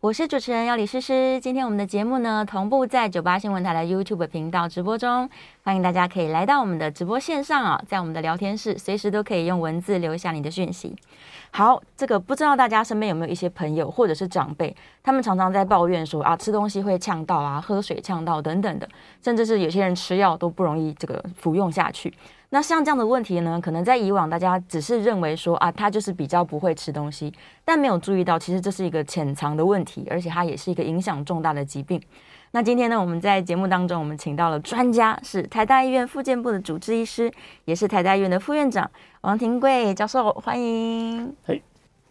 我是主持人要李诗诗，今天我们的节目呢，同步在九八新闻台的 YouTube 频道直播中，欢迎大家可以来到我们的直播线上啊，在我们的聊天室，随时都可以用文字留下你的讯息。好，这个不知道大家身边有没有一些朋友或者是长辈，他们常常在抱怨说啊，吃东西会呛到啊，喝水呛到等等的，甚至是有些人吃药都不容易这个服用下去。那像这样的问题呢，可能在以往大家只是认为说啊，他就是比较不会吃东西，但没有注意到其实这是一个潜藏的问题，而且它也是一个影响重大的疾病。那今天呢，我们在节目当中，我们请到了专家，是台大医院复健部的主治医师，也是台大医院的副院长王廷贵教授，欢迎。嘿，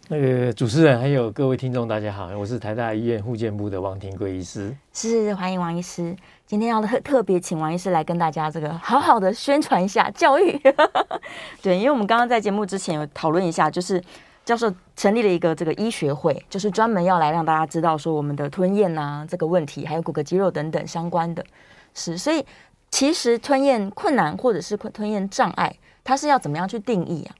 那个主持人还有各位听众，大家好，我是台大医院复健部的王廷贵医师，是欢迎王医师。今天要特特别请王医师来跟大家这个好好的宣传一下教育，对，因为我们刚刚在节目之前有讨论一下，就是教授成立了一个这个医学会，就是专门要来让大家知道说我们的吞咽呐、啊、这个问题，还有骨骼肌肉等等相关的，是，所以其实吞咽困难或者是吞吞咽障碍，它是要怎么样去定义啊？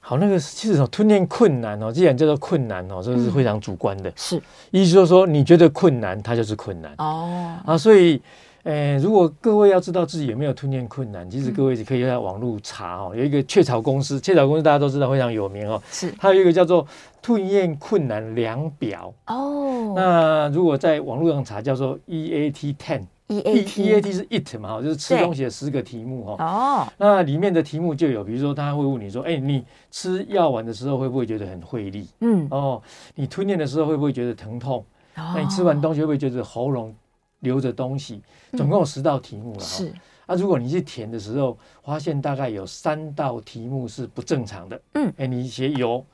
好，那个其实吞咽困难哦，既然叫做困难哦，这个是非常主观的。嗯、是，意思就是说，你觉得困难，它就是困难哦。啊，所以，呃，如果各位要知道自己有没有吞咽困难，其实各位可以在网络查哦。有一个雀巢公司，雀巢公司大家都知道非常有名哦。是，它有一个叫做吞咽困难量表哦。那如果在网络上查，叫做 EAT ten。E A T E A T 是 Eat 嘛，就是吃东西的十个题目哈。哦。那里面的题目就有，比如说他会问你说，哎，你吃药丸的时候会不会觉得很费力？嗯。哦。你吞咽的时候会不会觉得疼痛？哦。那你吃完东西会不会觉得喉咙留着东西？总共有十道题目了。是。啊，如果你去填的时候，发现大概有三道题目是不正常的。嗯。哎，你写有。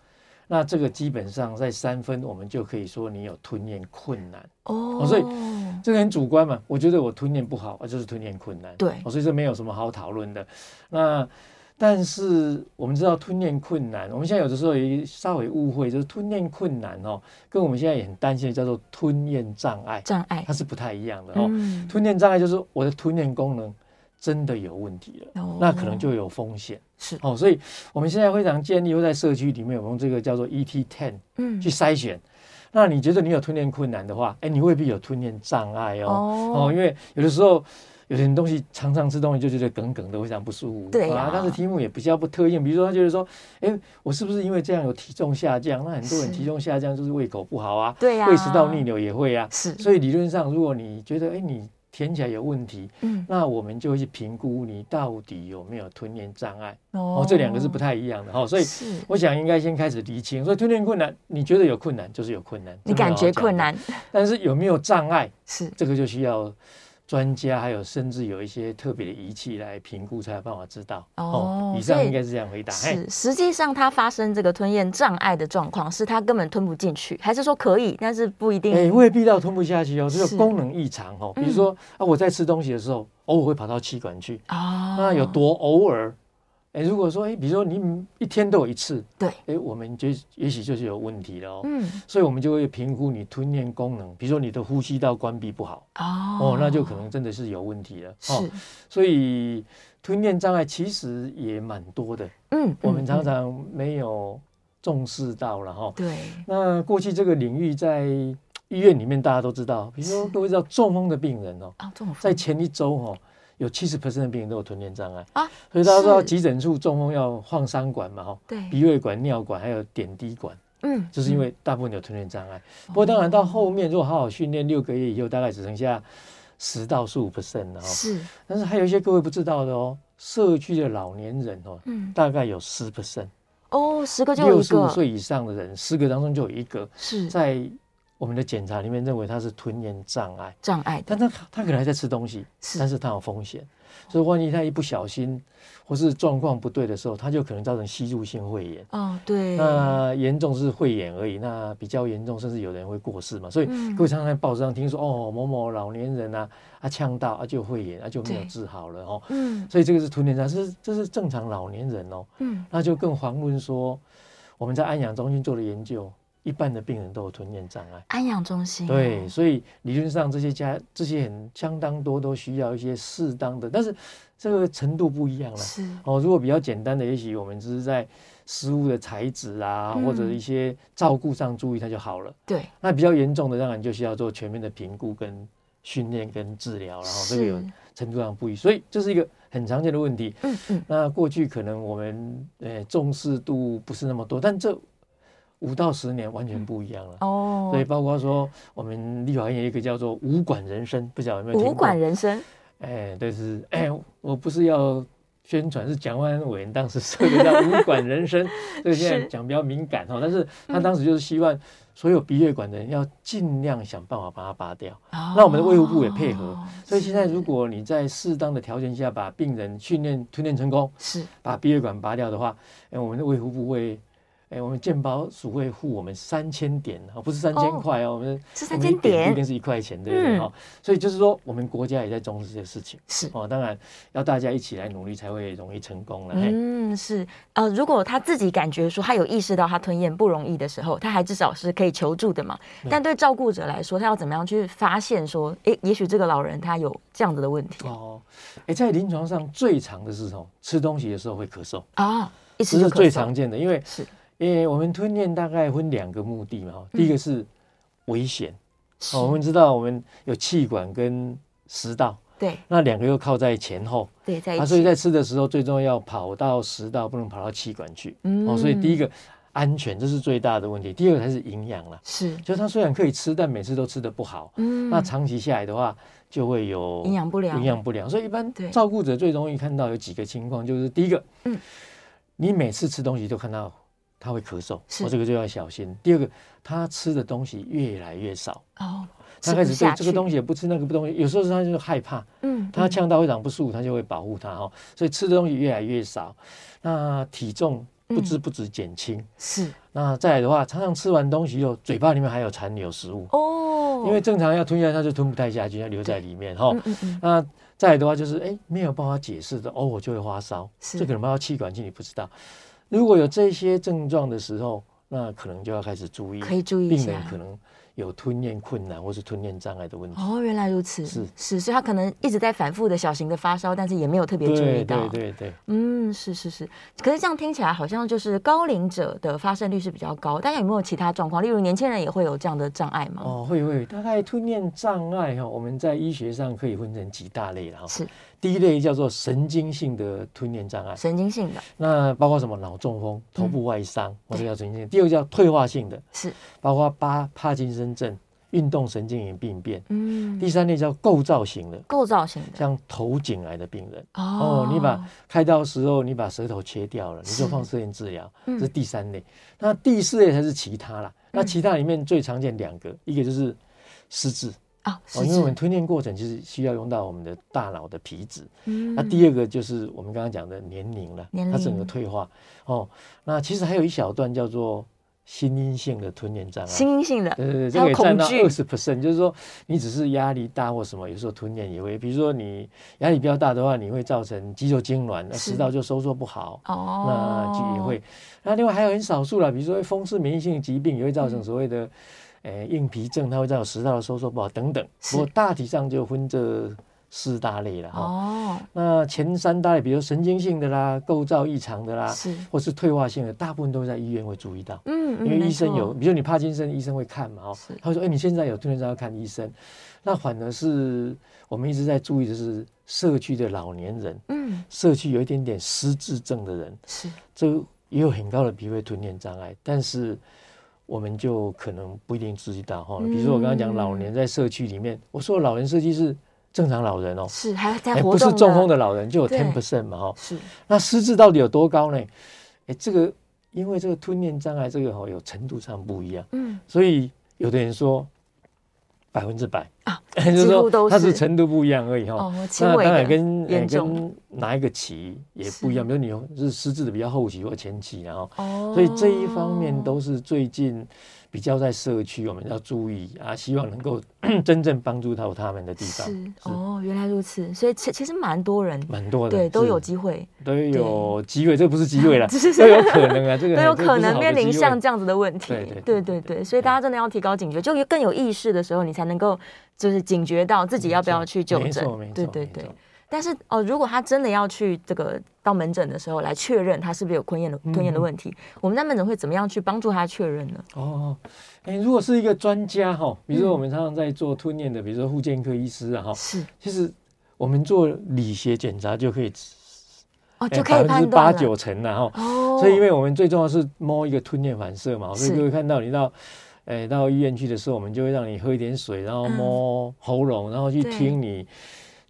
那这个基本上在三分，我们就可以说你有吞咽困难哦。所以这个很主观嘛。我觉得我吞咽不好，就是吞咽困难。对，所以这没有什么好讨论的。那但是我们知道吞咽困难，我们现在有的时候也稍微误会，就是吞咽困难哦，跟我们现在也很担心的叫做吞咽障碍，障碍它是不太一样的哦。吞咽障碍就是我的吞咽功能。真的有问题了，哦、那可能就有风险。是哦，所以我们现在非常建议会在社区里面有用这个叫做 ET Ten，嗯，去筛选。那你觉得你有吞咽困难的话，哎，你未必有吞咽障碍哦。哦，哦，因为有的时候有些东西常常吃东西就觉得梗梗的，非常不舒服。对啊，但是题目也比较不特应，比如说他就是说，哎，我是不是因为这样有体重下降？那很多人体重下降就是胃口不好啊，对呀，胃食道逆流也会啊。是，所以理论上，如果你觉得，哎，你填起来有问题，嗯，那我们就会去评估你到底有没有吞咽障碍哦，哦，这两个是不太一样的哈、哦，所以我想应该先开始厘清。所以吞咽困难，你觉得有困难就是有困难，你感觉困难，但是有没有障碍是这个就需要。专家还有甚至有一些特别的仪器来评估，才有办法知道哦。哦，以上应该是这样回答。是，实际上他发生这个吞咽障碍的状况，是他根本吞不进去，还是说可以，但是不一定？哎，未必到吞不下去哦，这个功能异常哦。比如说啊，我在吃东西的时候，偶尔会跑到气管去哦，那有多偶尔？哎，如果说哎，比如说你一天都有一次，对，哎，我们就也许就是有问题了哦。嗯，所以我们就会评估你吞咽功能，比如说你的呼吸道关闭不好哦，哦，那就可能真的是有问题了。是，哦，所以吞咽障碍其实也蛮多的。嗯，我们常常没有重视到了哈。对，那过去这个领域在医院里面大家都知道，比如说各位知道中风的病人哦，啊，中风在前一周哦。有七十 percent 的病人都有吞咽障碍啊，所以大家知道急诊处中风要放三管嘛，哈，对，鼻胃管、尿管还有点滴管，嗯，就是因为大部分有吞咽障碍。不过当然到后面如果好好训练六个月以后，大概只剩下十到十五 percent 了哈。是，但是还有一些各位不知道的哦，社区的老年人哦，嗯，大概有十 percent 哦，十个就有一个，六十五岁以上的人，十个当中就有一个是在。我们的检查里面认为他是吞咽障碍，障碍，但他他可能还在吃东西，是，但是他有风险，所以万一他一不小心或是状况不对的时候，他就可能造成吸入性肺炎。哦，对，那严重是肺炎而已，那比较严重甚至有人会过世嘛。所以各位常常在报纸上听说，哦，某某老年人啊，啊呛到啊就肺炎啊就没有治好了哦。嗯，所以这个是吞咽障碍，是这是正常老年人哦。嗯，那就更遑论说。我们在安养中心做的研究，一半的病人都有吞咽障碍。安养中心、哦、对，所以理论上这些家这些很相当多都需要一些适当的，但是这个程度不一样了。是哦，如果比较简单的，也许我们只是在食物的材质啊，嗯、或者一些照顾上注意，它就好了。对，那比较严重的，当然就需要做全面的评估、跟训练、跟治疗，然后这个有程度上不一，所以这是一个很常见的问题。嗯嗯。那过去可能我们呃重视度不是那么多，但这。五到十年完全不一样了哦，所以包括说我们立法院有一个叫做“武管人生”，不晓得有没有听过？武管人生，哎，对是哎，我不是要宣传，是蒋万安委员当时设的叫“武管人生 ”，所以现在讲比较敏感哈。但是他当时就是希望所有鼻血管的人要尽量想办法把它拔掉。那我们的卫福部也配合，所以现在如果你在适当的条件下把病人训练吞咽成功，是把鼻血管拔掉的话，哎，我们的卫福部会。哎，我们健保署会付我们三千点啊，不是三千块哦，我们是三千点，一定是一块钱，对不对？哈，所以就是说，我们国家也在重视这些事情，是哦，当然要大家一起来努力，才会容易成功了。嗯，是呃，如果他自己感觉说他有意识到他吞咽不容易的时候，他还至少是可以求助的嘛。但对照顾者来说，他要怎么样去发现说，哎，也许这个老人他有这样子的问题哦。哎，在临床上最常的是什么？吃东西的时候会咳嗽啊，这是最常见的，因为是。因为我们吞咽大概分两个目的嘛，第一个是危险，我们知道我们有气管跟食道，对，那两个又靠在前后，对，在一起，所以在吃的时候最重要要跑到食道，不能跑到气管去，哦，所以第一个安全这是最大的问题，第二个才是营养了，是，就他虽然可以吃，但每次都吃的不好，嗯，那长期下来的话就会有营养不良，营养不良，所以一般照顾者最容易看到有几个情况，就是第一个，嗯，你每次吃东西都看到。他会咳嗽，我这个就要小心。第二个，他吃的东西越来越少。哦，他开始对这个东西也不吃，那个不东西，有时候他就是害怕，嗯，他呛到会长不舒服，他就会保护他哈，所以吃的东西越来越少，那体重不知不觉减轻，是。那再来的话，常常吃完东西又嘴巴里面还有残留食物。哦，因为正常要吞下，他就吞不太下去，要留在里面哈。那再来的话就是哎，没有办法解释的，哦，我就会发烧，这可能包括气管镜，你不知道。如果有这些症状的时候，那可能就要开始注意，可以注意病人可能有吞咽困难或是吞咽障碍的问题。哦，原来如此，是是，所以他可能一直在反复的小型的发烧，但是也没有特别注意到。对对对对，嗯，是是是。可是这样听起来好像就是高龄者的发生率是比较高，大家有没有其他状况？例如年轻人也会有这样的障碍吗？哦，会会，大概吞咽障碍哈，我们在医学上可以分成几大类哈。是。第一类叫做神经性的吞咽障碍，神经性的，那包括什么？脑中风、头部外伤，或者叫神经性。第二个叫退化性的，是包括巴帕金森症、运动神经元病变。嗯，第三类叫构造型的，构造型的，像头颈癌的病人。哦，你把开刀时候你把舌头切掉了，你就放射线治疗，这是第三类。那第四类才是其他啦。那其他里面最常见两个，一个就是失智。哦，因为我们吞咽过程其实需要用到我们的大脑的皮质。嗯，那第二个就是我们刚刚讲的年龄了，它整个退化。哦，那其实还有一小段叫做心因性的吞咽障碍。心因性的，对对对，这个也占到二十 percent，就是说你只是压力大或什么，有时候吞咽也会，比如说你压力比较大的话，你会造成肌肉痉挛，那食道就收缩不好。哦，那就也会。那另外还有很少数了，比如说风湿免疫性疾病也会造成所谓的。诶，硬皮症它会造成食道的收缩不好等等，不过大体上就分这四大类了哈。哦，那前三大类，比如神经性的啦、构造异常的啦，是或是退化性的，大部分都在医院会注意到。嗯，因为医生有，比如你帕金森，医生会看嘛，哦，他会说，哎，你现在有吞咽障碍要看医生。那反而是我们一直在注意的是社区的老年人，嗯，社区有一点点失智症的人，是，这也有很高的脾胃吞咽障碍，但是。我们就可能不一定注意到哈，比如说我刚刚讲老年在社区里面，我说的老人社区是正常老人哦，是还在活动，不是中风的老人就有 ten percent 嘛哈，是。那失智到底有多高呢？哎，这个因为这个吞咽障碍这个哈有程度上不一样，嗯，所以有的人说百分之百，啊，就是说它是程度不一样而已哈。哦，那当然跟跟哪一个期也不一样，比如你是失智的比较后期或前期，然后，哦，所以这一方面都是最近。比较在社区，我们要注意啊，希望能够 真正帮助到他们的地方。是，是。哦，原来如此，所以其其实蛮多人，蛮多的，对，都有机会，都有机会，这不是机会了，都有可能啊，这个 都有可能面临像这样子的问题。对对对对对，所以大家真的要提高警觉，就更有意识的时候，你才能够就是警觉到自己要不要去就诊。对对对。但是哦，如果他真的要去这个到门诊的时候来确认他是不是有吞咽的吞咽的问题，嗯、我们在门诊会怎么样去帮助他确认呢？哦，哎，如果是一个专家哈，比如说我们常常在做吞咽的，嗯、比如说复健科医师啊哈，是，其实我们做理学检查就可以，哦，就可以判断八九成了哈。哦，所以因为我们最重要是摸一个吞咽反射嘛，所以各位看到你到，哎，到医院去的时候，我们就会让你喝一点水，然后摸喉咙，然后去听你。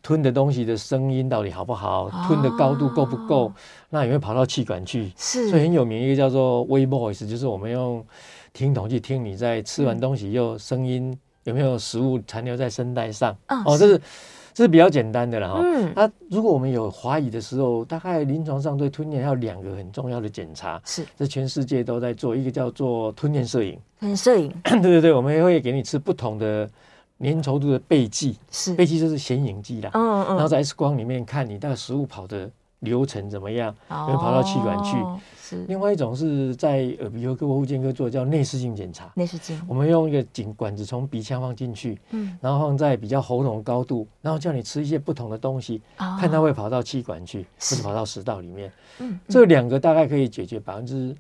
吞的东西的声音到底好不好？吞的高度够不够？哦、那也会跑到气管去。是，所以很有名一个叫做 Wave Voice，就是我们用听筒去听你在吃完东西又声音有没有食物残留在声带上。哦，哦，这是这是比较简单的了哈。嗯。那如果我们有怀疑的时候，大概临床上对吞咽还有两个很重要的检查。是。这全世界都在做一个叫做吞咽摄影。吞咽摄影。对对对，我们也会给你吃不同的。粘稠度的钡剂是钡剂，就是显影剂啦。嗯嗯，然后在 X 光里面看你那个食物跑的流程怎么样，会跑到气管去。是。另外一种是在耳鼻喉科或复健科做的叫内视镜检查。内视镜。我们用一个颈管子从鼻腔放进去，嗯，然后放在比较喉咙高度，然后叫你吃一些不同的东西，看它会跑到气管去，或者跑到食道里面。嗯，这两个大概可以解决百分之。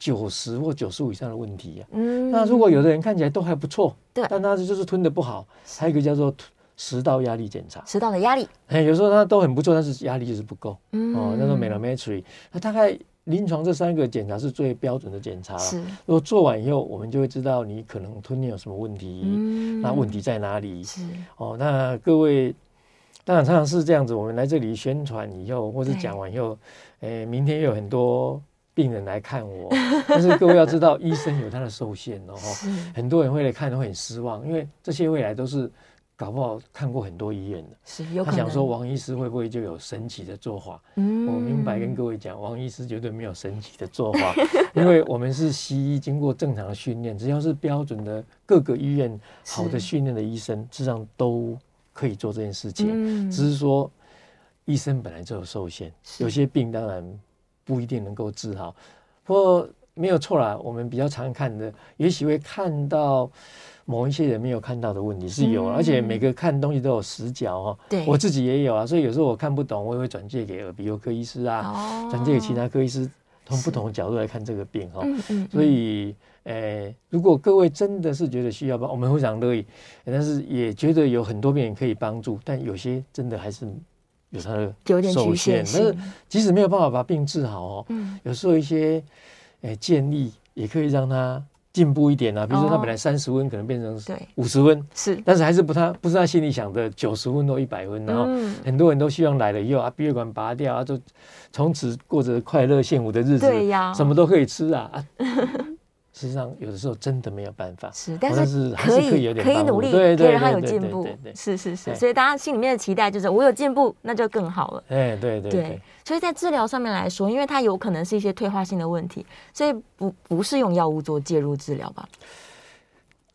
九十或九十五以上的问题呀、啊，嗯，那如果有的人看起来都还不错，对，但他就是吞的不好，还有一个叫做食道压力检查，食道的压力，哎，有时候他都很不错，但是压力就是不够，嗯，哦，那种 manometry，那大概临床这三个检查是最标准的检查了，是，如果做完以后，我们就会知道你可能吞咽有什么问题，嗯，那问题在哪里？是，哦，那各位，当然常常是这样子，我们来这里宣传以后，或者讲完以后，哎，明天又有很多。病人来看我，但是各位要知道，医生有他的受限哦。很多人会来看都会很失望，因为这些未来都是搞不好看过很多医院的。是，有可能。他想说王医师会不会就有神奇的做法？嗯，我明白跟各位讲，王医师绝对没有神奇的做法，因为我们是西医，经过正常的训练，只要是标准的各个医院好的训练的医生，事实上都可以做这件事情。只是说医生本来就有受限，有些病当然。不一定能够治好，不过没有错啦。我们比较常看的，也许会看到某一些人没有看到的问题是有，而且每个看东西都有死角哦。对，我自己也有啊，所以有时候我看不懂，我也会转介给耳鼻喉科医师啊，转借给其他科医师，从不同的角度来看这个病哈。所以，诶，如果各位真的是觉得需要帮，我们非常乐意，但是也觉得有很多病人可以帮助，但有些真的还是。有它的受限，但是即使没有办法把病治好哦，嗯，有时候一些诶建议也可以让他进步一点啊。比如说他本来三十分可能变成五十分，是，但是还是不他不是他心里想的九十分或一百分。然后很多人都希望来了以后啊，鼻胃管拔掉啊，就从此过着快乐幸福的日子，对呀，什么都可以吃啊。实际上，有的时候真的没有办法，是，但是可以可以努力，可以让他有进步，是是是，所以大家心里面的期待就是我有进步，那就更好了。哎，对对对，所以在治疗上面来说，因为它有可能是一些退化性的问题，所以不不是用药物做介入治疗吧。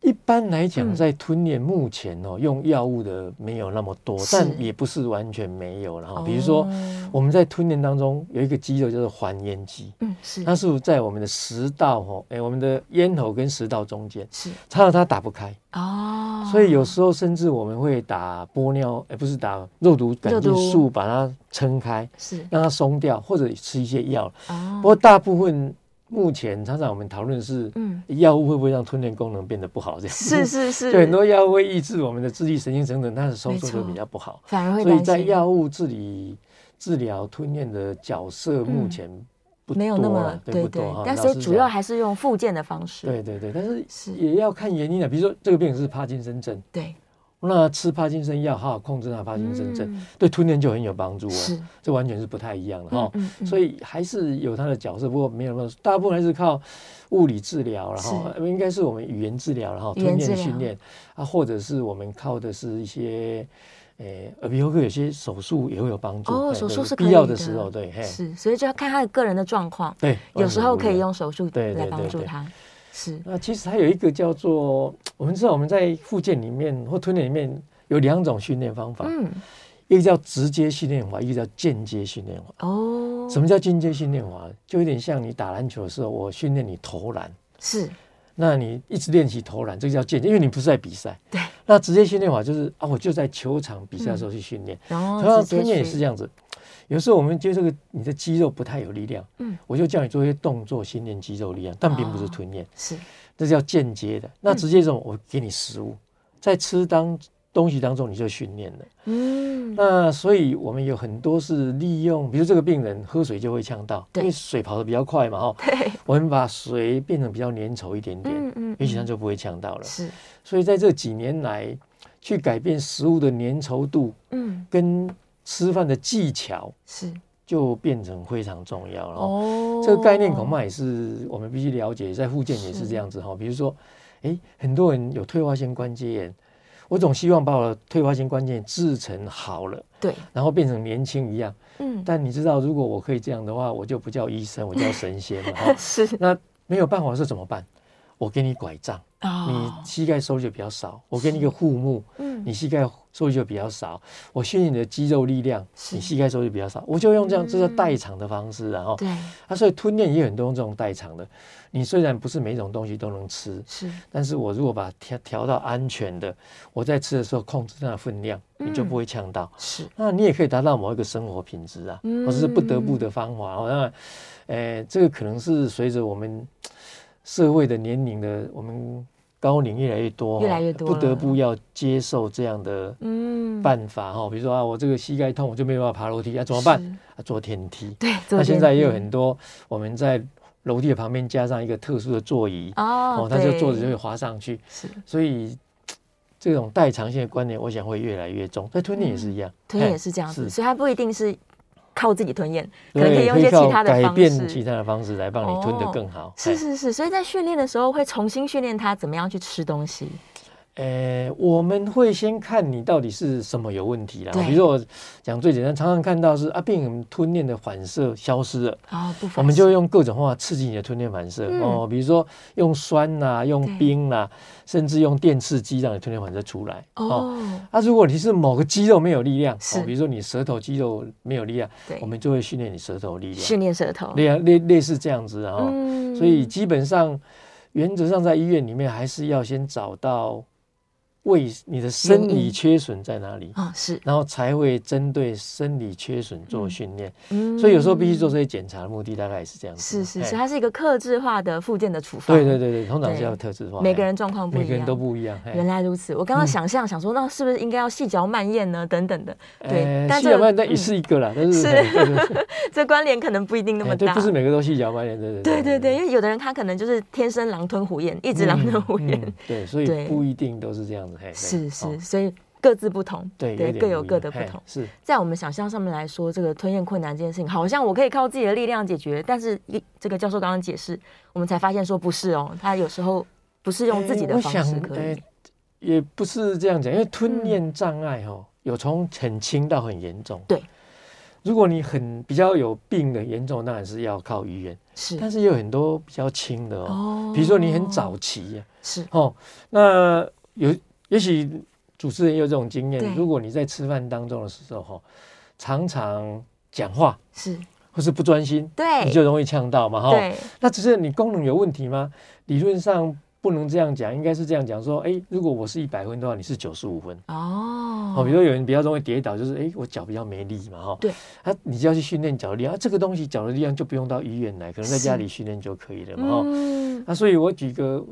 一般来讲，在吞咽目前哦，用药物的没有那么多，但也不是完全没有。了哈，比如说我们在吞咽当中有一个肌肉叫做还咽肌，嗯，是，它是在我们的食道哦，哎，我们的咽喉跟食道中间，是，它它打不开。哦，所以有时候甚至我们会打玻尿，哎，不是打肉毒杆菌素把它撑开，是，让它松掉，或者吃一些药。哦，不过大部分。目前常常我们讨论是，嗯，药物会不会让吞咽功能变得不好？这样。是是是，对，很多药物会抑制我们的智力神经等等，它的收缩就比较不好，反而会。所以在药物治理治疗吞咽的角色目前不没有那么对不多，但是主要还是用复健的方式。对对对，但是也要看原因的，比如说这个病人是帕金森症，对，那吃帕金森药，好好控制那帕金森症，嗯、对吞咽就很有帮助啊。是，这完全是不太一样的哈。嗯嗯嗯、所以还是有它的角色，不过没有那么大部分还是靠物理治疗，然后是。应该是我们语言治疗，然后吞咽训练啊，或者是我们靠的是一些。诶，耳鼻喉科有些手术也会有帮助哦，手术是必要的时候，对，是，所以就要看他的个人的状况，对，有时候可以用手术来帮助他，是。那其实还有一个叫做，我们知道我们在复健里面或吞咽里面有两种训练方法，嗯，一个叫直接训练法，一个叫间接训练法。哦，什么叫间接训练法？就有点像你打篮球的时候，我训练你投篮，是。那你一直练习投篮，这个叫间接，因为你不是在比赛。对。那直接训练法就是啊，我就在球场比赛的时候去训练。然后吞咽也是这样子。有时候我们觉得这个你的肌肉不太有力量，嗯，我就叫你做一些动作训练肌肉力量，但并不是吞咽。是。这叫间接的。那直接这种，我给你食物，在吃当东西当中你就训练了。嗯。那所以我们有很多是利用，比如这个病人喝水就会呛到，因为水跑得比较快嘛，哈。对。我们把水变成比较粘稠一点点，嗯嗯，也许他就不会呛到了。是。所以在这几年来，去改变食物的粘稠度，嗯，跟吃饭的技巧，是就变成非常重要了。哦，这个概念恐怕也是我们必须了解，在复健也是这样子哈。比如说，哎，很多人有退化性关节炎，我总希望把我的退化性关节炎治成好了，对，然后变成年轻一样。嗯，但你知道，如果我可以这样的话，我就不叫医生，我叫神仙了哈。是，那没有办法是怎么办？我给你拐杖。你膝盖收就比较少，我给你一个护木，嗯，你膝盖收就比较少。我训练你的肌肉力量，你膝盖收就比较少。我就用这样，这叫代偿的方式，然后对，啊，所以吞咽也有很多这种代偿的。你虽然不是每种东西都能吃，是，但是我如果把它调调到安全的，我在吃的时候控制它的分量，你就不会呛到。是，那你也可以达到某一个生活品质啊，或者是不得不的方法。那，呃，这个可能是随着我们社会的年龄的我们。高龄越来越多，越来越多，不得不要接受这样的办法哈。嗯、比如说啊，我这个膝盖痛，我就没有办法爬楼梯啊，怎么办？啊，坐电梯。对，那现在也有很多我们在楼梯的旁边加上一个特殊的座椅哦，他就坐着就会滑上去。是，所以这种代偿性的观念，我想会越来越重。在吞咽也是一样，吞咽也是这样子，所以它不一定是。靠自己吞咽，可能可以用一些其他的方式，改变其他的方式来帮你吞得更好。哦、是是是，所以在训练的时候会重新训练他怎么样去吃东西。呃，我们会先看你到底是什么有问题啦。对。比如说我讲最简单，常常看到是啊，病人吞咽的反射消失了。啊，不，我们就用各种方法刺激你的吞咽反射、嗯、哦，比如说用酸呐、啊，用冰呐、啊，甚至用电刺激让你吞咽反射出来。哦。哦啊，如果你是某个肌肉没有力量，是。哦，比如说你舌头肌肉没有力量，对。我们就会训练你舌头力量，训练舌头，类类类似这样子啊。嗯、所以基本上原则上在医院里面还是要先找到。为你的生理缺损在哪里啊？是，然后才会针对生理缺损做训练。嗯，所以有时候必须做这些检查的目的大概也是这样子。是是是，它是一个克制化的附件的处方。对对对对，通常是要特制化。每个人状况不一样，每个人都不一样。原来如此，我刚刚想象想说，那是不是应该要细嚼慢咽呢？等等的。对，细嚼慢咽也是一个啦，但是是 这关联可能不一定那么大。不是每个都细嚼慢咽，对对对对对，因为有的人他可能就是天生狼吞虎咽，一直狼吞虎咽。对，所以不一定都是这样子。是是。所以各自不同，对，对，各有各的不同。是在我们想象上面来说，这个吞咽困难这件事情，好像我可以靠自己的力量解决。但是，一这个教授刚刚解释，我们才发现说不是哦，他有时候不是用自己的方式可以。也不是这样讲，因为吞咽障碍哦，有从很轻到很严重。对，如果你很比较有病的严重，当然是要靠医院。是，但是也有很多比较轻的哦，哦比如说你很早期呀，是哦，那有也许。主持人也有这种经验，如果你在吃饭当中的时候，常常讲话是，或是不专心，对，你就容易呛到嘛，哈。那只是你功能有问题吗？理论上不能这样讲，应该是这样讲说，哎，如果我是一百分的话，你是九十五分哦。比如说有人比较容易跌倒，就是哎，我脚比较没力嘛，哈。对。啊，你就要去训练脚力啊，这个东西脚的力量就不用到医院来，可能在家里训练就可以了嘛，哈。嗯。那所以我举个，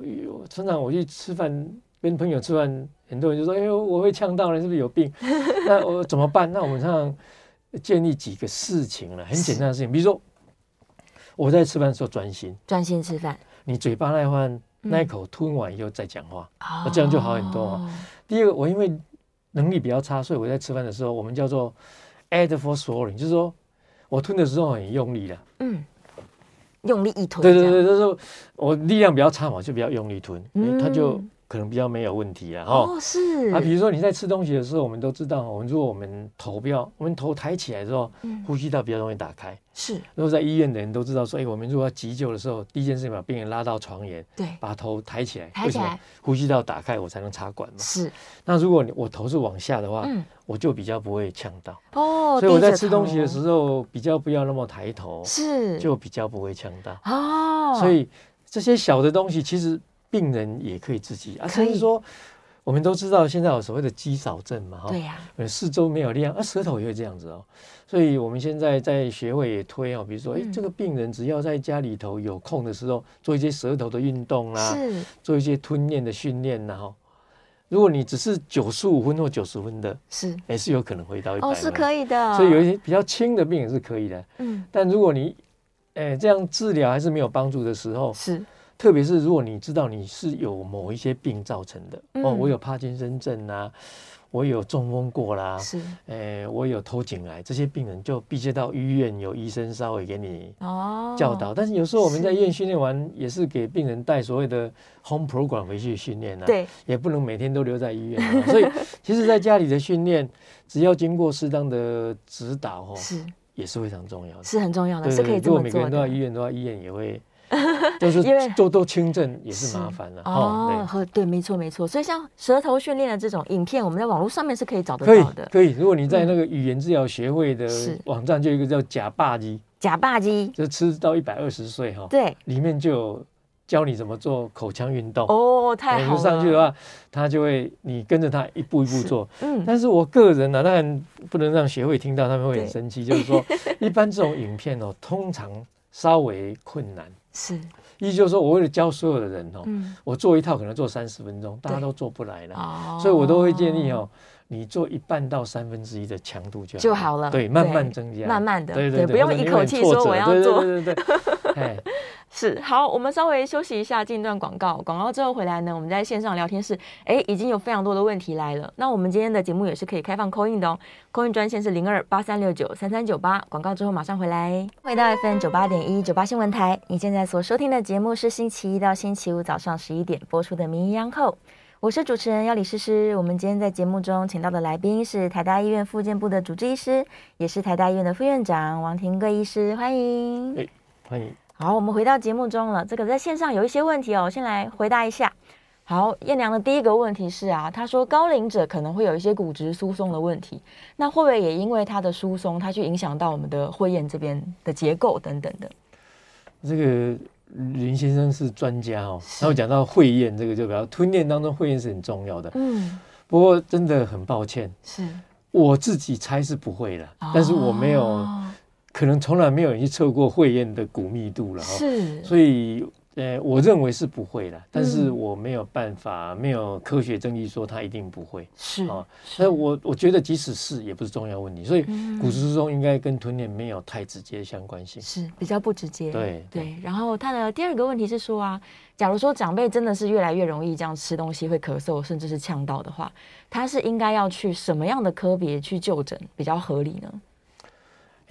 常常我去吃饭。跟朋友吃饭，很多人就说：“哎呦，我会呛到了，是不是有病？” 那我怎么办？那我们常常建立几个事情了，很简单的事情，比如说我在吃饭的时候专心，专心吃饭。你嘴巴那一块那一口吞完以后再讲话，那这样就好很多。第二个，我因为能力比较差，所以我在吃饭的时候，我们叫做 add for swallowing，就是说我吞的时候很用力的，嗯，用力一吞，对对对，就是我力量比较差嘛，就比较用力吞，嗯，它就。可能比较没有问题啊，哦，是。啊，比如说你在吃东西的时候，我们都知道，我们如果我们头不要，我们头抬起来之后，呼吸道比较容易打开。是，如果在医院的人都知道说，哎，我们如果要急救的时候，第一件事情把病人拉到床沿，对，把头抬起来，抬起来，呼吸道打开，我才能插管嘛。是，那如果你我头是往下的话，嗯，我就比较不会呛到。哦，所以我在吃东西的时候，比较不要那么抬头，是，就比较不会呛到。哦，所以这些小的东西其实。病人也可以自己啊，所以。说我们都知道现在有所谓的肌少症嘛，哈，对呀，四周没有力量，啊，舌头也会这样子哦，所以我们现在在学会也推哦，比如说，哎，这个病人只要在家里头有空的时候做一些舌头的运动啦，是，做一些吞咽的训练然后，如果你只是九十五分或九十分的，是，也是有可能回到一百，哦，是可以的，所以有一些比较轻的病也是可以的，嗯，但如果你，哎，这样治疗还是没有帮助的时候，是。特别是如果你知道你是有某一些病造成的，嗯、哦，我有帕金森症啊，我有中风过啦，是，欸、我有头颈癌，这些病人就必须到医院，有医生稍微给你教导。哦、但是有时候我们在医院训练完，也是给病人带所谓的 home program 回去训练啊，对，也不能每天都留在医院，啊。所以其实在家里的训练，只要经过适当的指导，哦，是，也是非常重要的，是很重要的，对对对，是可以这么做的。如果每个人都要医院的话，医院也会。就是做多轻症也是麻烦了哦，对，对，没错没错。所以像舌头训练的这种影片，我们在网络上面是可以找得到的。可以，如果你在那个语言治疗学会的网站，就有一个叫假霸鸡，假霸鸡就吃到一百二十岁哈，对，里面就有教你怎么做口腔运动哦，太好了。上去的话，他就会你跟着他一步一步做。嗯，但是我个人呢，当然不能让学会听到，他们会很生气。就是说，一般这种影片哦，通常稍微困难。是。意思就是说，我为了教所有的人哦，我做一套可能做三十分钟，大家都做不来了，所以我都会建议哦，你做一半到三分之一的强度就就好了，对，慢慢增加，慢慢的，对对，不用一口气说我要做，对对对对，是好，我们稍微休息一下，进段广告，广告之后回来呢，我们在线上聊天室，哎，已经有非常多的问题来了。那我们今天的节目也是可以开放 call in 的哦，call in 专线是零二八三六九三三九八。广告之后马上回来，回到 FM 九八点一九八新闻台，你现在所收听的节目是星期一到星期五早上十一点播出的《名医央后》，我是主持人要李诗诗。我们今天在节目中请到的来宾是台大医院复健部的主治医师，也是台大医院的副院长王庭贵医师，欢迎。好，我们回到节目中了。这个在线上有一些问题哦，我先来回答一下。好，燕良的第一个问题是啊，他说高龄者可能会有一些骨质疏松的问题，那会不会也因为它的疏松，它去影响到我们的会厌这边的结构等等的？这个林先生是专家哦，然后讲到会厌这个就比较吞咽当中会厌是很重要的。嗯，不过真的很抱歉，是我自己猜是不会的，哦、但是我没有。可能从来没有人去测过会厌的骨密度了哈，是，所以呃，我认为是不会的，但是我没有办法，没有科学证据说它一定不会，是啊，所以我我觉得即使是也不是重要问题，所以骨质疏松应该跟吞咽没有太直接相关性，是比较不直接，对对。然后他的第二个问题是说啊，假如说长辈真的是越来越容易这样吃东西会咳嗽，甚至是呛到的话，他是应该要去什么样的科别去就诊比较合理呢？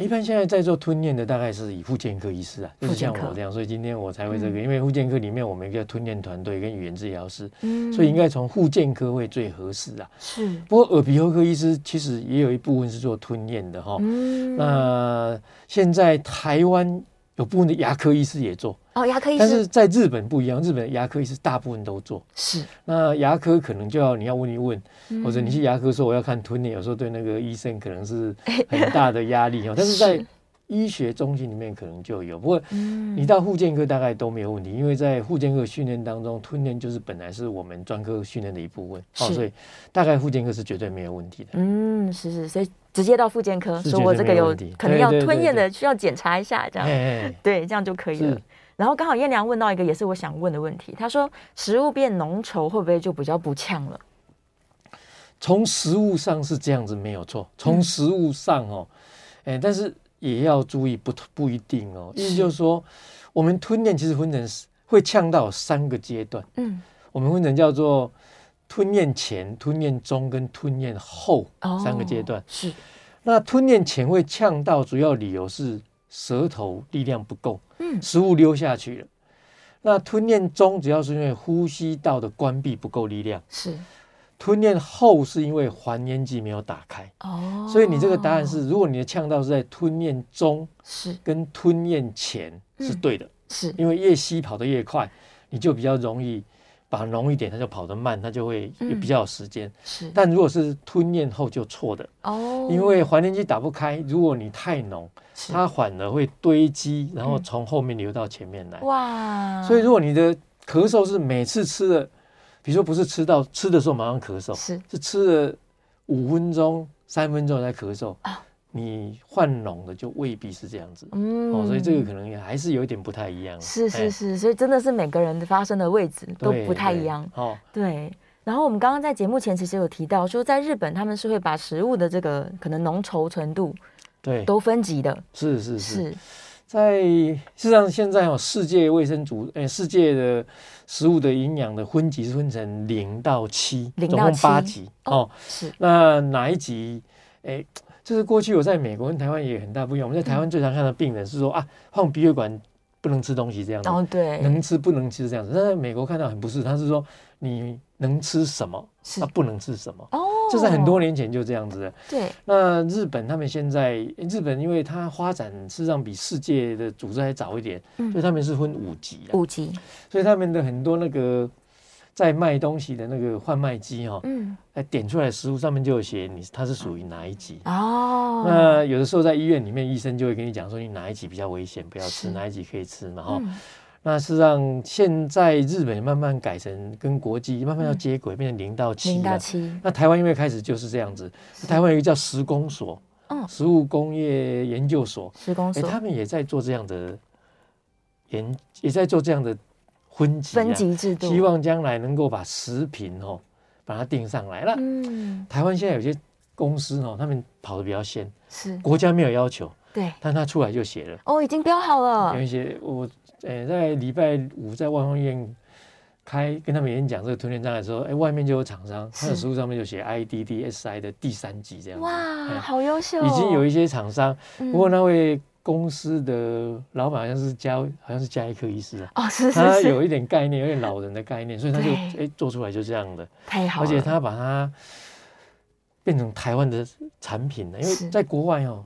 一般现在在做吞咽的，大概是以复健科医师啊，就是像我这样，所以今天我才会这个，因为复健科里面我们一个吞咽团队跟语言治疗师，嗯，所以应该从复健科会最合适啊。是，不过耳鼻喉科医师其实也有一部分是做吞咽的哈。嗯，那现在台湾。有部分的牙科医师也做哦，牙科医师，但是在日本不一样，日本的牙科医师大部分都做。是，那牙科可能就要你要问一问，嗯、或者你去牙科说我要看吞咽，有时候对那个医生可能是 很大的压力哦。但是在医学中心里面可能就有，不过你到护健科大概都没有问题，因为在护健科训练当中，吞咽就是本来是我们专科训练的一部分，哦，所以大概护健科是绝对没有问题的。嗯，是是，所以直接到复健科说，我这个有可能要吞咽的，需要检查一下，这样，对，这样就可以了。然后刚好燕良问到一个也是我想问的问题，他说食物变浓稠会不会就比较不呛了？从食物上是这样子没有错，从食物上哦，哎，但是。也要注意，不不一定哦。意思就是说，我们吞咽其实分成会呛到三个阶段。嗯，我们分成叫做吞咽前、吞咽中跟吞咽后三个阶段。是。那吞咽前会呛到，主要理由是舌头力量不够，嗯，食物溜下去了。那吞咽中主要是因为呼吸道的关闭不够力量，是。吞咽后是因为还咽肌没有打开，哦，所以你这个答案是，如果你的呛到是在吞咽中，是跟吞咽前是对的，是因为越吸跑得越快，你就比较容易。把它浓一点，它就跑得慢，它就会也比较有时间。是，但如果是吞咽后就错的哦，因为还咽肌打不开，如果你太浓，它反而会堆积，然后从后面流到前面来。哇！所以如果你的咳嗽是每次吃的，比如说不是吃到吃的时候马上咳嗽，是是吃了五分钟、三分钟才咳嗽啊。你换脓的就未必是这样子，嗯，哦，所以这个可能也还是有一点不太一样。是是是，所以真的是每个人的发生的位置都不太一样。哦，对。然后我们刚刚在节目前其实有提到，说在日本他们是会把食物的这个可能浓稠程度，对，都分级的。是是是，在事实上现在哦，世界卫生组诶，世界的食物的营养的分级是分成零到七，总共八级哦。是，那哪一级？诶。就是过去我在美国跟台湾也很大不一样。我们在台湾最常看到病人是说啊，放鼻血管不能吃东西这样子。哦，对，能吃不能吃这样子。但在美国看到很不是，他是说你能吃什么，他不能吃什么。哦，这是很多年前就这样子的。对。那日本他们现在，日本因为它发展事实上比世界的组织还早一点，所以他们是分五级。五级。所以他们的很多那个。在卖东西的那个贩卖机哈，嗯，哎，点出来的食物上面就有写你它是属于哪一级哦。那有的时候在医院里面，医生就会跟你讲说，你哪一级比较危险，不要吃，哪一级可以吃嘛哈。那事实上，现在日本慢慢改成跟国际慢慢要接轨，变成零到七。零到七。那台湾因为开始就是这样子，台湾有一个叫食工所，嗯，食物工业研究所，食工所，他们也在做这样的研，也在做这样的。分级，分级制度，希望将来能够把食品哦，把它定上来了。嗯，台湾现在有些公司哦，他们跑得比较先，是国家没有要求，对，但他出来就写了哦，已经标好了。有一些我呃、欸，在礼拜五在万方医院开跟他们演讲这个吞咽障碍的时候，哎、欸，外面就有厂商，他的食物上面就写 IDDSI 的第三级这样。哇，欸、好优秀、哦！已经有一些厂商，不过那位。公司的老板好像是加，好像是加一科医师啊。哦，是是是。他有一点概念，有点老人的概念，所以他就哎做出来就这样的。太好了。而且他把它变成台湾的产品了，因为在国外哦，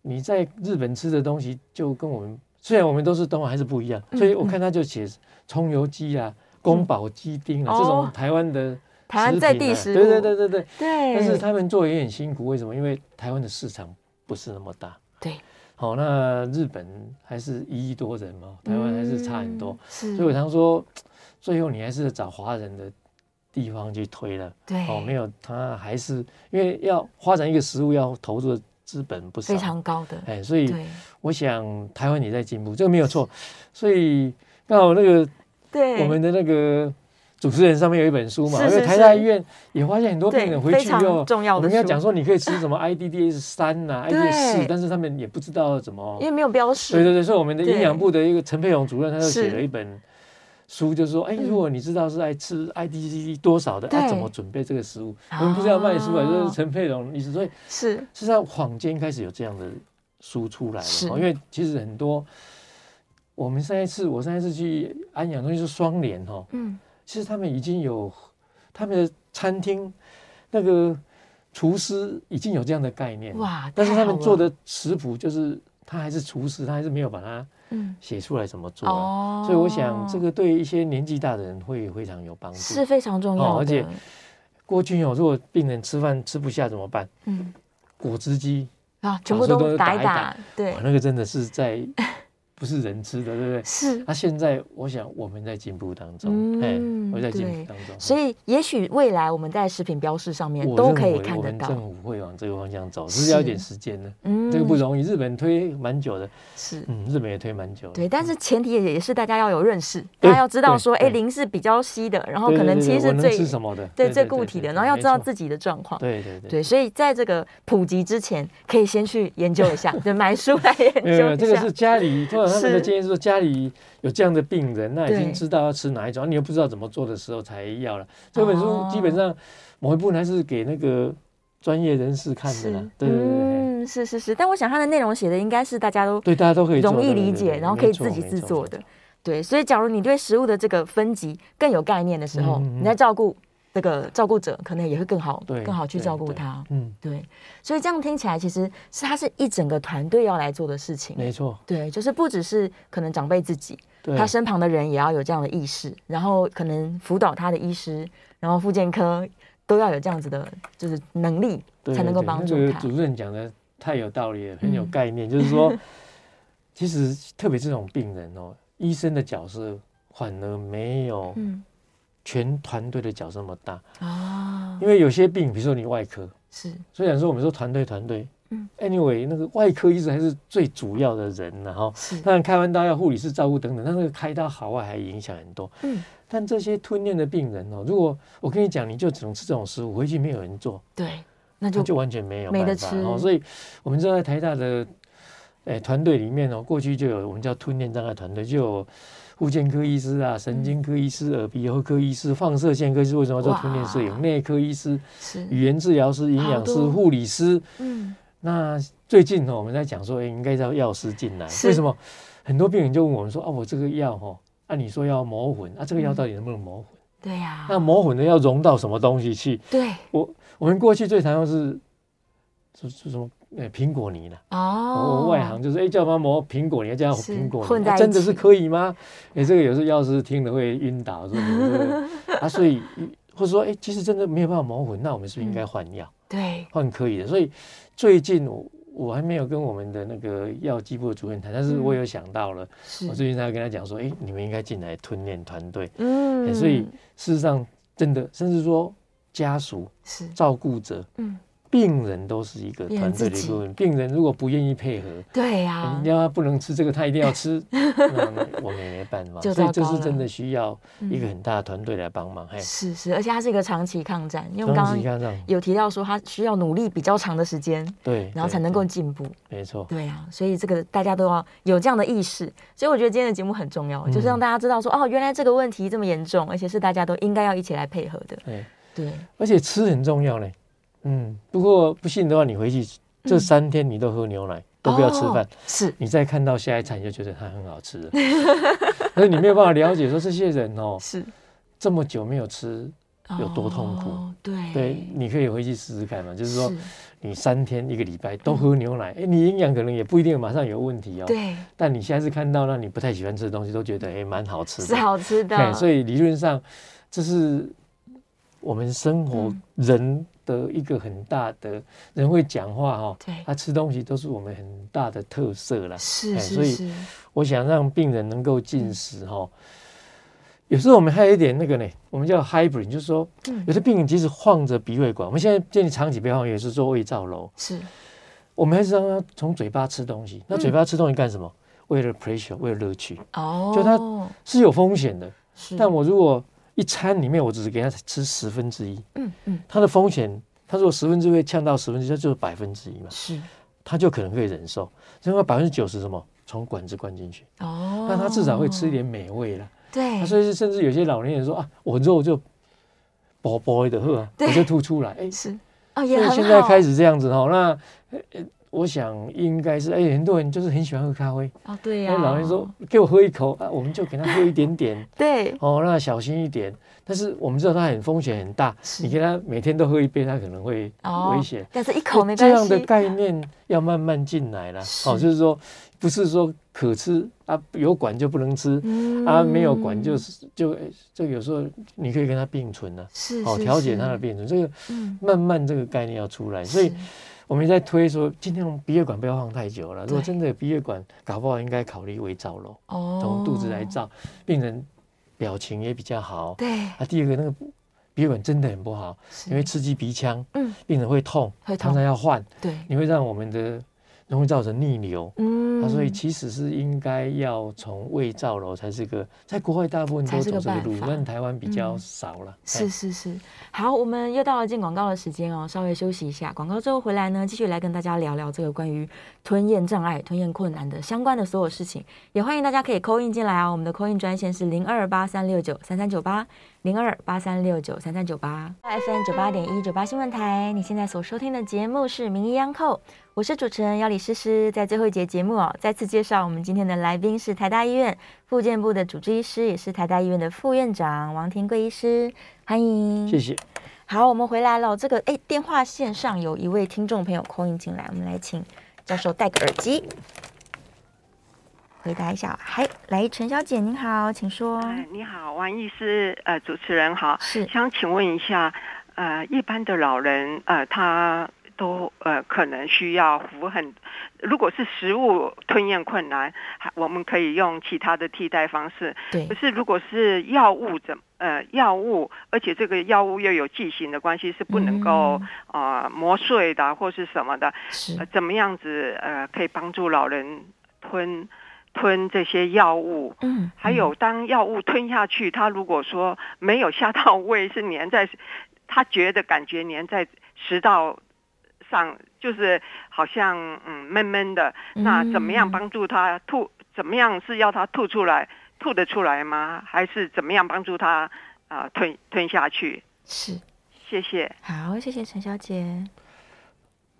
你在日本吃的东西就跟我们虽然我们都是东莞，还是不一样。所以我看他就写葱油鸡啊、宫保鸡丁啊这种台湾的台湾在地食物。对对对对对。对。但是他们做也很辛苦，为什么？因为台湾的市场不是那么大。对。好，那日本还是一亿多人嘛，台湾还是差很多，嗯、所以我常说，最后你还是找华人的地方去推了。对，哦，没有，他还是因为要发展一个食物，要投入的资本不少，非常高的。哎，所以我想台湾也在进步，这个没有错。所以刚好那个，对，我们的那个。主持人上面有一本书嘛，因为台大医院也发现很多病人回去又，我们要讲说你可以吃什么 IDDS 三呐，IDDS 四，但是他们也不知道怎么，因为没有标识。对对对，所以我们的营养部的一个陈佩荣主任他就写了一本书，就是说，哎，如果你知道是爱吃 IDDS 多少的，要怎么准备这个食物？我们不是要卖书啊，就是陈佩荣意思，所以是。实际上坊间开始有这样的书出来了，因为其实很多我们上一次我上一次去安养东西是双联哈，嗯。其实他们已经有他们的餐厅，那个厨师已经有这样的概念哇！但是他们做的食谱就是他还是厨师，他还是没有把它写出来怎么做。哦，所以我想这个对一些年纪大的人会非常有帮助，是非常重要的。而且过去有如果病人吃饭吃不下怎么办？嗯，果汁机啊，全部都打一打，对，那个真的是在。不是人吃的，对不对？是。那现在，我想我们在进步当中，嗯，我在进步当中。所以，也许未来我们在食品标示上面都可以看得到。政府会往这个方向走，只是要一点时间呢。嗯，这个不容易。日本推蛮久的，是。嗯，日本也推蛮久。对，但是前提也也是大家要有认识，大家要知道说，哎，零是比较稀的，然后可能其实是最吃什么的，对，最固体的，然后要知道自己的状况。对对对。对，所以在这个普及之前，可以先去研究一下，就买书来研究一下。这个是家里 他们的建议是说，家里有这样的病人，那已经知道要吃哪一种，你又不知道怎么做的时候才要了。这本书基本上某一部分还是给那个专业人士看的啦。对对对，嗯，是是是。但我想它的内容写的应该是大家都对大家都可以容易理解，然后可以自己制作的。对，所以假如你对食物的这个分级更有概念的时候，你在照顾。这个照顾者可能也会更好，更好去照顾他。嗯，对，所以这样听起来，其实是他是一整个团队要来做的事情。没错，对，就是不只是可能长辈自己，他身旁的人也要有这样的意识，然后可能辅导他的医师，然后复健科都要有这样子的，就是能力，才能够帮助他。主任讲的太有道理了，很有概念，就是说，其实特别这种病人哦，医生的角色反而没有。全团队的角色那么大。啊，因为有些病，比如说你外科是，虽然说我们说团队团队，嗯，anyway，那个外科医生还是最主要的人呢，哈，当然开完刀要护理师照顾等等，但那个开刀好坏还影响很多，嗯，但这些吞咽的病人哦，如果我跟你讲，你就只能吃这种食物，回去没有人做，对，那就就完全没有办法哦，所以我们知道在台大的诶团队里面哦，过去就有我们叫吞咽障碍团队，就有。复健科医师啊，神经科医师、耳鼻喉科医师、放射线科医师，为什么要做吞咽摄影？内科医师、语言治疗师、营养师、护理师。嗯，那最近呢，我们在讲说，哎，应该叫药师进来。为什么？很多病人就问我们说，啊，我这个药哈，按你说要磨混，啊，这个药到底能不能磨混？对呀。那磨混的要融到什么东西去？对。我我们过去最常用是，是是什么？哎，苹果泥了哦，我外行就是哎，叫他磨苹果泥，叫苹果泥，真的是可以吗？哎，这个有时候药师听了会晕倒，是不是？啊，所以或者说哎，其实真的没有办法磨混，那我们是不是应该换药？对，换可以的。所以最近我我还没有跟我们的那个药剂部的主任谈，但是我有想到了，我最近在跟他讲说，哎，你们应该进来吞咽团队。嗯，所以事实上真的，甚至说家属是照顾者，嗯。病人都是一个团队的一部分。病人如果不愿意配合，对呀，你要他不能吃这个，他一定要吃，那我们也没办法。所以这是真的需要一个很大的团队来帮忙。是是，而且它是一个长期抗战，因为刚刚有提到说他需要努力比较长的时间，对，然后才能够进步。没错，对呀，所以这个大家都要有这样的意识。所以我觉得今天的节目很重要，就是让大家知道说，哦，原来这个问题这么严重，而且是大家都应该要一起来配合的。对对，而且吃很重要嘞。嗯，不过不信的话，你回去这三天你都喝牛奶，都不要吃饭，是。你再看到下一餐你就觉得它很好吃了。可是你没有办法了解说这些人哦，是。这么久没有吃有多痛苦。对。对，你可以回去试试看嘛，就是说你三天一个礼拜都喝牛奶，哎，你营养可能也不一定马上有问题哦。对，但你现在是看到那你不太喜欢吃的东西，都觉得哎蛮好吃的，是好吃的。所以理论上这是我们生活人。的一个很大的人会讲话哈，对，他吃东西都是我们很大的特色了，是，所以我想让病人能够进食哈。有时候我们还有一点那个呢，我们叫 hybrid，就是说，有些病人即使晃着鼻胃管，我们现在建议长期不要晃，也是做胃造瘘，是，我们还是让他从嘴巴吃东西。那嘴巴吃东西干什么？为了 pleasure，为了乐趣。哦，就它是有风险的，是，但我如果一餐里面我只是给他吃十分之一，嗯嗯，他的风险，他如果十分之一会呛到十分之一，他就是百分之一嘛，是，他就可能可以忍受，另外百分之九十什么？从管子灌进去，哦，那他至少会吃一点美味了，对，所以甚至有些老年人说啊，我肉就薄薄的喝，我就吐出来，哎，是，啊，也现在开始这样子哈，那。我想应该是，哎，很多人就是很喜欢喝咖啡。啊，对呀。老人说给我喝一口啊，我们就给他喝一点点，对，哦，让他小心一点。但是我们知道他很风险很大，你给他每天都喝一杯，他可能会危险。但是一口没关系。这样的概念要慢慢进来了，哦，就是说不是说可吃啊，有管就不能吃，啊，没有管就是就就有时候你可以跟他并存了，是，哦，调节他的并存，这个慢慢这个概念要出来，所以。我们在推说，尽量鼻血管不要放太久了。如果真的有鼻血管，搞不好应该考虑微造瘘。哦，从肚子来造，病人表情也比较好。对。啊，第二个那个鼻血管真的很不好，因为刺激鼻腔，嗯，病人会痛，常常要换。对。你会让我们的容易造成逆流。嗯。啊，所以其实是应该要从胃造瘘才是个，在国外大部分都走这个路，但台湾比较少了。嗯、是是是，好，我们又到了进广告的时间哦，稍微休息一下，广告之后回来呢，继续来跟大家聊聊这个关于吞咽障碍、吞咽困难的相关的所有事情，也欢迎大家可以 call in 进来啊，我们的 call in 专线是零二八三六九三三九八。零二八三六九三三九八，FM 九八点一九八新闻台。你现在所收听的节目是《名医央叩》，我是主持人要李诗诗。在最后一节节目哦，再次介绍我们今天的来宾是台大医院复健部的主治医师，也是台大医院的副院长王庭贵医师，欢迎。谢谢。好，我们回来了。这个哎，电话线上有一位听众朋友 call in 进来，我们来请教授戴个耳机。回答一下，嗨，来，陈小姐您好，请说。哎，你好，王医师，呃，主持人好，是想请问一下，呃，一般的老人，呃，他都呃可能需要服很，如果是食物吞咽困难，我们可以用其他的替代方式。对。可是如果是药物怎，呃，药物，而且这个药物又有剂型的关系，是不能够啊、嗯呃、磨碎的或是什么的，是、呃、怎么样子呃可以帮助老人吞？吞这些药物，嗯，还有当药物吞下去，他如果说没有下到胃，是粘在，他觉得感觉粘在食道上，就是好像嗯闷闷的，那怎么样帮助他吐？怎么样是要他吐出来？吐得出来吗？还是怎么样帮助他啊、呃、吞吞下去？是，谢谢。好，谢谢陈小姐。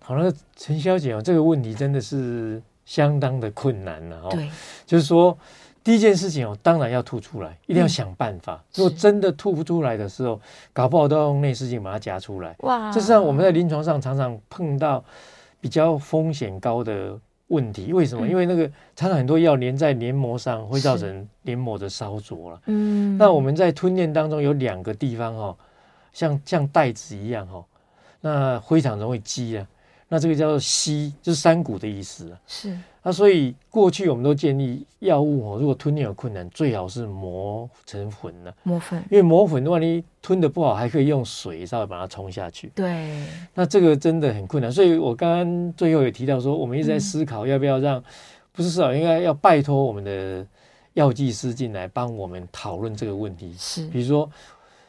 好了，陈小姐哦，这个问题真的是。相当的困难了哦，对，就是说第一件事情哦，当然要吐出来，一定要想办法。如果真的吐不出来的时候，搞不好都要用内视镜把它夹出来。哇，这是让我们在临床上常常碰到比较风险高的问题。为什么？因为那个常常很多药粘在黏膜上，会造成黏膜的烧灼了。嗯，那我们在吞咽当中有两个地方哦，像像袋子一样哦，那非常容易积啊。那这个叫做吸，就是山谷的意思啊。是。那所以过去我们都建议药物哦，如果吞咽有困难，最好是磨成粉了。磨粉。因为磨粉，万一吞的不好，还可以用水稍微把它冲下去。对。那这个真的很困难，所以我刚刚最后也提到说，我们一直在思考要不要让，不是思考，应该要拜托我们的药剂师进来帮我们讨论这个问题。是。比如说。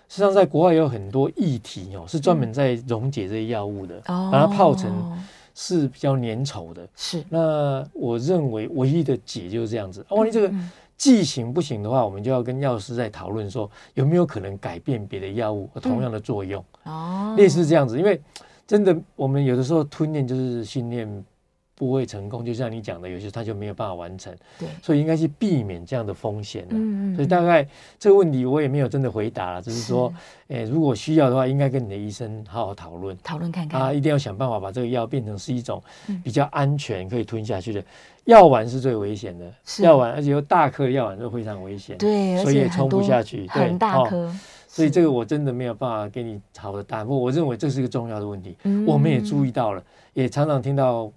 实际上，在国外有很多液体哦，是专门在溶解这些药物的，嗯，把它泡成是比较粘稠的。是。那我认为唯一的解就是这样子。万一这个剂型不行的话，我们就要跟药师在讨论说，有没有可能改变别的药物和同样的作用。哦。类似这样子，因为真的，我们有的时候吞咽就是训练。不会成功，就像你讲的，有些他就没有办法完成。对，所以应该去避免这样的风险。嗯，嗯，所以大概这个问题我也没有真的回答了，只是说，诶，如果需要的话，应该跟你的医生好好讨论，讨论看看。啊，一定要想办法把这个药变成是一种比较安全可以吞下去的。药丸是最危险的，药丸而且又大颗的药丸都非常危险。对，所以也冲不下去。对，很大颗。哦，所以这个我真的没有办法给你好的答案。不过我认为这是一个重要的问题，我们也注意到了，也常常听到。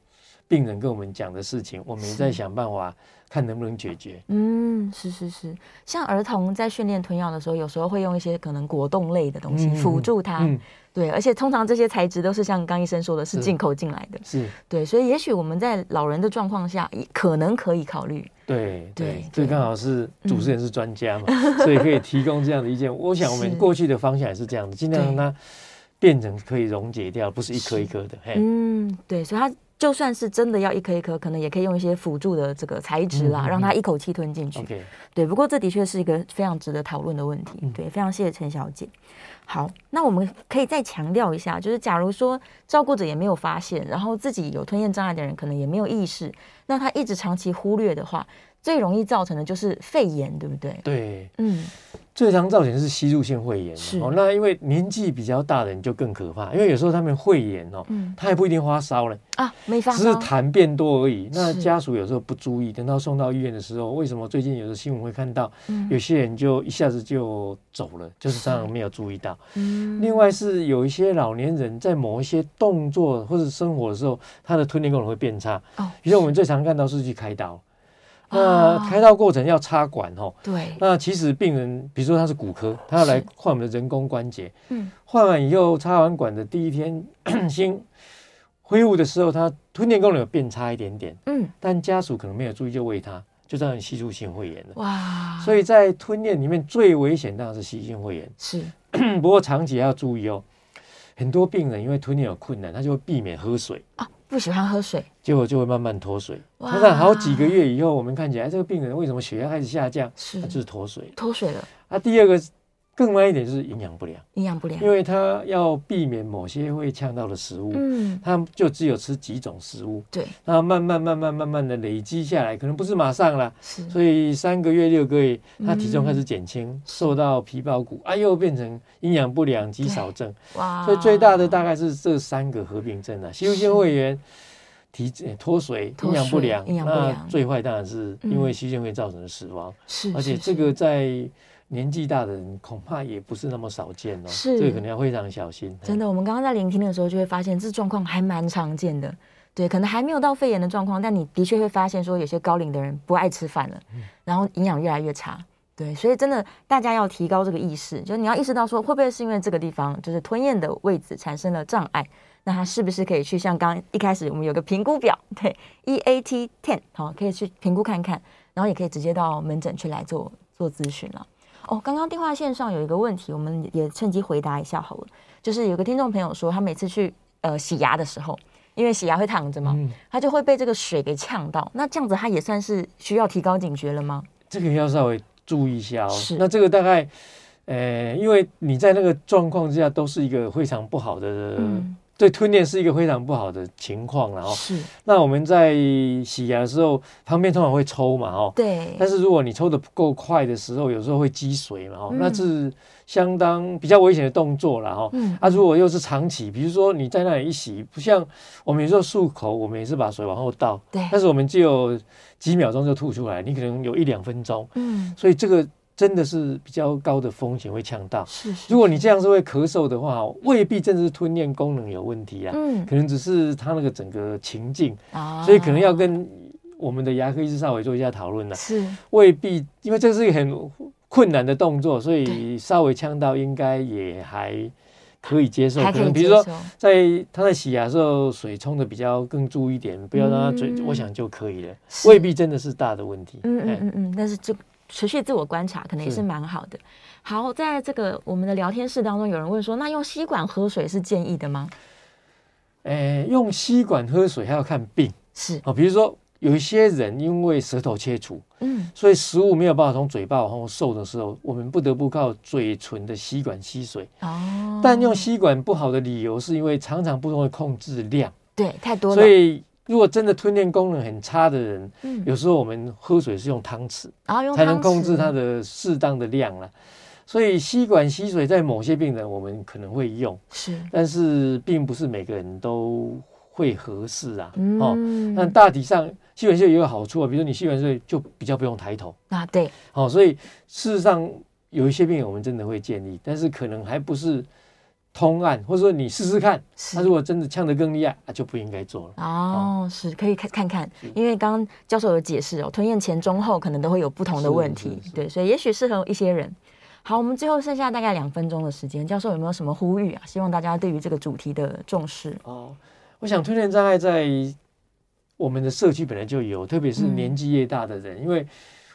病人跟我们讲的事情，我们也在想办法看能不能解决。嗯，是是是，像儿童在训练吞药的时候，有时候会用一些可能果冻类的东西辅助他。嗯，对，而且通常这些材质都是像刚医生说的，是进口进来的。是，对，所以也许我们在老人的状况下，可能可以考虑。对对，这刚好是主持人是专家嘛，所以可以提供这样的意见。我想我们过去的方向也是这样的，尽量让它变成可以溶解掉，不是一颗一颗的。嗯，对，所以它。就算是真的要一颗一颗，可能也可以用一些辅助的这个材质啦，嗯嗯嗯，让它一口气吞进去。对，不过这的确是一个非常值得讨论的问题。对，非常谢谢陈小姐。好，那我们可以再强调一下，就是假如说照顾者也没有发现，然后自己有吞咽障碍的人可能也没有意识，那他一直长期忽略的话，最容易造成的就是肺炎，对不对？对，嗯。最常造成是吸入性肺炎哦，那因为年纪比较大的人就更可怕，因为有时候他们肺炎哦，嗯，他还不一定发烧了啊，没发烧，只是痰变多而已。那家属有时候不注意，等到送到医院的时候，为什么最近有的新闻会看到，有些人就一下子就走了，就是常常没有注意到。嗯，另外是有一些老年人在某一些动作或者生活的时候，他的吞咽功能会变差。哦，比如我们最常看到是去开刀。那开刀过程要插管哦，对。那其实病人，比如说他是骨科，他要来换我们的人工关节，嗯，换完以后插完管的第一天，先恢复的时候，他吞咽功能有变差一点点，嗯，但家属可能没有注意就喂他，就造成吸入性肺炎了。哇！所以在吞咽里面最危险当然是吸性肺炎。是，不过长期要注意哦。很多病人因为吞咽有困难，他就会避免喝水啊，不喜欢喝水，结果就会慢慢脱水。通常好几个月以后，我们看起来这个病人为什么血压开始下降？是，他就是脱水，脱水了。啊，第二个。更慢一点就是营养不良，营养不良，因为他要避免某些会呛到的食物，嗯，他就只有吃几种食物，对，那慢慢慢慢慢慢的累积下来，可能不是马上啦，是，所以三个月六个月，他体重开始减轻，瘦到皮包骨，啊，又变成营养不良、肌少症，哇，所以最大的大概是这三个合并症啊，吸入性胃炎、体脱水、营养不良，营养不良，最坏当然是因为吸入性肺炎造成的死亡，是，而且这个在。年纪大的人恐怕也不是那么少见哦，是，这个可能要非常小心。真的，我们刚刚在聆听的时候就会发现，这状况还蛮常见的。对，可能还没有到肺炎的状况，但你的确会发现说，有些高龄的人不爱吃饭了，然后营养越来越差。对，所以真的大家要提高这个意识，就是你要意识到说，会不会是因为这个地方就是吞咽的位置产生了障碍？那他是不是可以去像刚刚一开始我们有个评估表，对，EAT ten，好，可以去评估看看，然后也可以直接到门诊去来做做咨询了。哦，刚刚电话线上有一个问题，我们也趁机回答一下好了。就是有个听众朋友说，他每次去呃洗牙的时候，因为洗牙会躺着嘛，嗯、他就会被这个水给呛到。那这样子他也算是需要提高警觉了吗？这个要稍微注意一下哦。是。那这个大概，呃，因为你在那个状况之下都是一个非常不好的。嗯对吞咽是一个非常不好的情况，然后是。那我们在洗牙的时候，旁边通常会抽嘛，哦，对。但是如果你抽的不够快的时候，有时候会积水嘛，哦，那是相当比较危险的动作了，哈。嗯。啊，如果又是长期，比如说你在那里一洗，不像我们有时候漱口，我们也是把水往后倒，对。但是我们只有几秒钟就吐出来，你可能有一两分钟，嗯。所以这个。真的是比较高的风险会呛到。是，是，如果你这样是会咳嗽的话，未必真的是吞咽功能有问题啊。嗯，可能只是他那个整个情境啊，所以可能要跟我们的牙科医师稍微做一下讨论了。是，未必，因为这是一个很困难的动作，所以稍微呛到应该也还可以接受。可能比如说，在他在洗牙的时候，水冲的比较更注意一点，不要让他嘴，我想就可以了。未必真的是大的问题。嗯嗯嗯嗯，但是这。持续自我观察可能也是蛮好的。好，在这个我们的聊天室当中，有人问说：“那用吸管喝水是建议的吗？”诶，用吸管喝水还要看病。是啊，比如说有一些人因为舌头切除，嗯，所以食物没有办法从嘴巴往后受的时候，我们不得不靠嘴唇的吸管吸水。哦。但用吸管不好的理由是因为常常不容易控制量，对，太多了。所以。如果真的吞咽功能很差的人，嗯，有时候我们喝水是用汤匙，才能控制它的适当的量了。所以吸管吸水在某些病人我们可能会用，是，但是并不是每个人都会合适啊。哦，但大体上吸管吸水也有好处啊，比如说你吸管吸水就比较不用抬头啊，对。好，所以事实上有一些病人我们真的会建议，但是可能还不是。通案，或者说你试试看，他如果真的呛得更厉害，那就不应该做了。哦，是可以看看看，因为刚刚教授有解释哦，吞咽前、中、后可能都会有不同的问题，对，所以也许适合一些人。好，我们最后剩下大概两分钟的时间，教授有没有什么呼吁啊？希望大家对于这个主题的重视。哦，我想吞咽障碍在我们的社区本来就有，特别是年纪越大的人，嗯、因为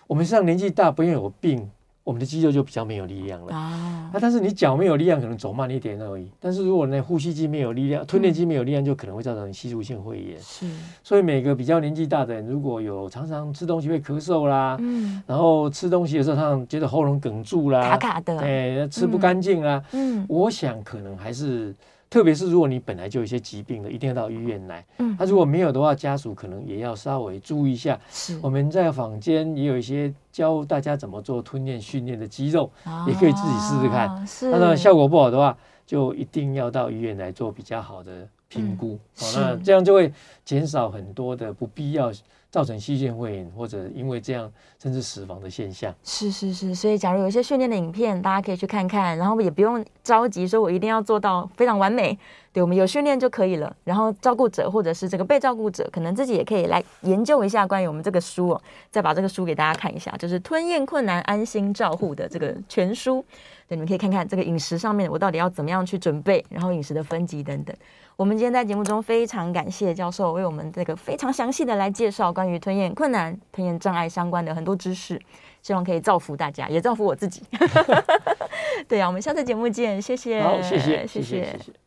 我们实际上年纪大不因为有病。我们的肌肉就比较没有力量了。啊，但是你脚没有力量，可能走慢一点而已。但是如果那呼吸肌没有力量，吞咽肌没有力量，就可能会造成吸入性肺炎。是，所以每个比较年纪大的人，如果有常常吃东西会咳嗽啦，嗯，然后吃东西的时候，常常觉得喉咙哽住啦，卡卡的，哎，吃不干净啦，嗯，我想可能还是。特别是如果你本来就有一些疾病的，一定要到医院来。嗯，他如果没有的话，家属可能也要稍微注意一下。是，我们在坊间也有一些教大家怎么做吞咽训练的肌肉，也可以自己试试看。是，那效果不好的话，就一定要到医院来做比较好的评估。好，那这样就会减少很多的不必要。造成吸性肺炎，或者因为这样甚至死亡的现象。是是是，所以假如有一些训练的影片，大家可以去看看，然后也不用着急说，我一定要做到非常完美。对，我们有训练就可以了。然后照顾者或者是这个被照顾者，可能自己也可以来研究一下关于我们这个书哦，再把这个书给大家看一下，就是《吞咽困难安心照护》的这个全书。对，你们可以看看这个饮食上面，我到底要怎么样去准备，然后饮食的分级等等。我们今天在节目中非常感谢教授为我们这个非常详细的来介绍关于吞咽困难、吞咽障碍相关的很多知识，希望可以造福大家，也造福我自己。对啊，我们下次节目见，谢谢，好，谢谢，谢谢，谢谢。谢谢